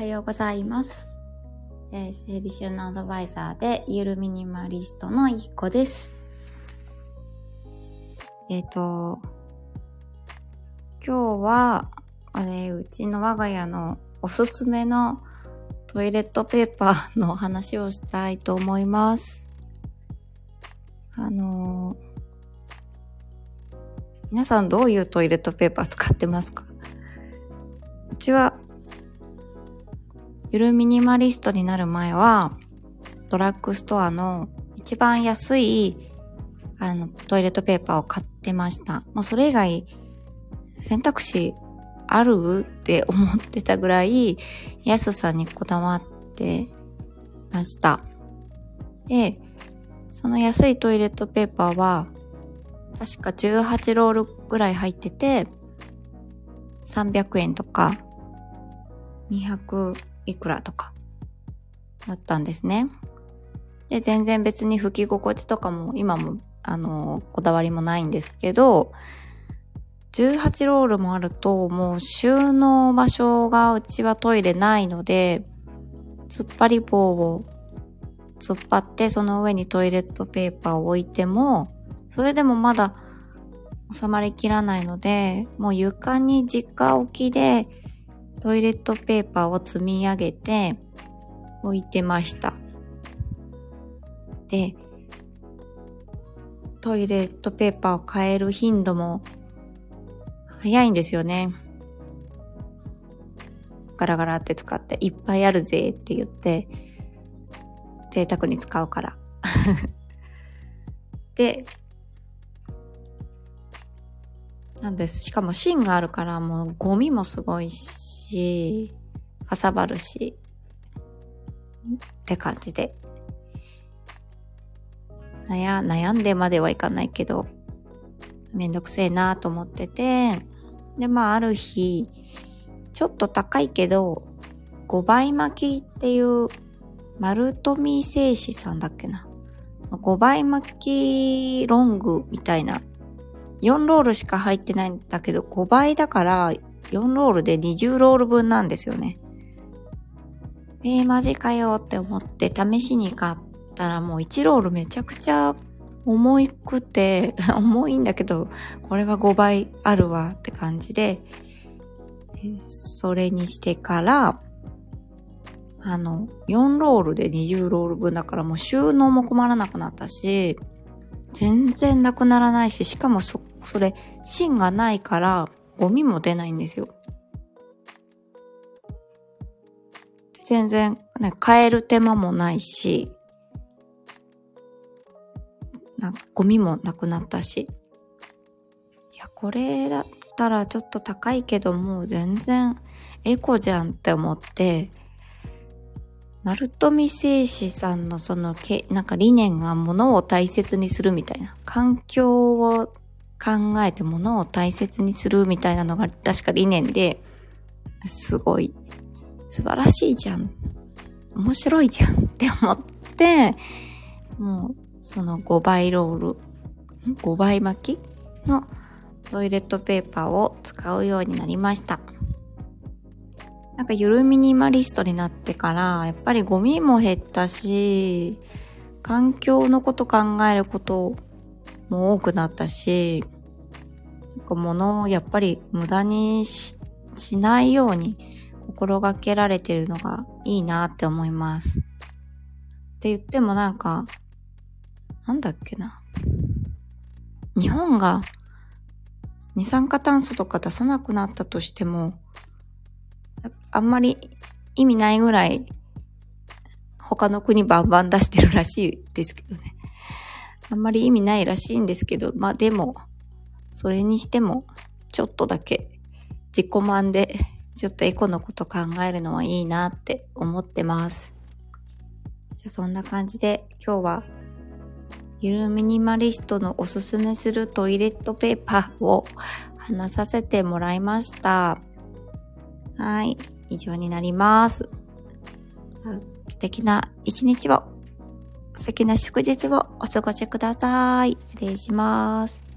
はようございます。えー、整理収納アドバイザーでゆるミニマリストのいっこです。えっ、と、今日は、あれ、うちの我が家のおすすめのトイレットペーパーの話をしたいと思います。あのー皆さんどういうトイレットペーパー使ってますか？うちは、ゆるミニマリストになる前は、ドラッグストアの一番安い、あの、トイレットペーパーを買ってました。もうそれ以外、選択肢ある？って思ってたぐらい、安さにこだわってました。で、その安いトイレットペーパーは、確か18ロールぐらい入ってて、300円とか、200いくらとか、だったんですね。で、全然別に拭き心地とかも今も、あの、こだわりもないんですけど、18ロールもあると、もう収納場所がうちはトイレないので、突っ張り棒を突っ張ってその上にトイレットペーパーを置いても、それでもまだ収まりきらないので、もう床に直置きでトイレットペーパーを積み上げて置いてました。で、トイレットペーパーを変える頻度も早いんですよね。ガラガラって使っていっぱいあるぜって言って贅沢に使うから。で、なんです。しかも芯があるからもうゴミもすごいし、かさばるし、って感じで。悩、悩んでまではいかないけど、めんどくせえなと思ってて、で、まあある日、ちょっと高いけど、5倍巻きっていう、丸富製紙さんだっけな。5倍巻きロングみたいな4ロールしか入ってないんだけど、5倍だから、4ロールで20ロール分なんですよね。えー、マジかよって思って試しに買ったらもう1ロールめちゃくちゃ重くて、重いんだけど、これは5倍あるわって感じで、それにしてから、あの、4ロールで20ロール分だからもう収納も困らなくなったし、全然なくならないし、しかもそ、それ、芯がないから、ゴミも出ないんですよ。全然、ね、変える手間もないし、なゴミもなくなったし。いや、これだったらちょっと高いけど、もう全然エコじゃんって思って、丸富製紙さんのそのけ、なんか理念が物を大切にするみたいな。環境を考えて物を大切にするみたいなのが確か理念で、すごい素晴らしいじゃん。面白いじゃんって思って、もうその5倍ロール、5倍巻きのトイレットペーパーを使うようになりました。なんかゆるミニマリストになってから、やっぱりゴミも減ったし、環境のこと考えることも多くなったし、なんか物をやっぱり無駄にししないように心がけられてるのがいいなって思います。って言ってもなんか、なんだっけな。日本が二酸化炭素とか出さなくなったとしても、あんまり意味ないぐらい他の国バンバン出してるらしいですけどね。あんまり意味ないらしいんですけど、まあでも、それにしてもちょっとだけ自己満でちょっとエコのこと考えるのはいいなって思ってます。じゃあそんな感じで今日はゆるミニマリストのおすすめするトイレットペーパーを話させてもらいました。はい。以上になります。素敵な一日を、素敵な祝日をお過ごしください。失礼します。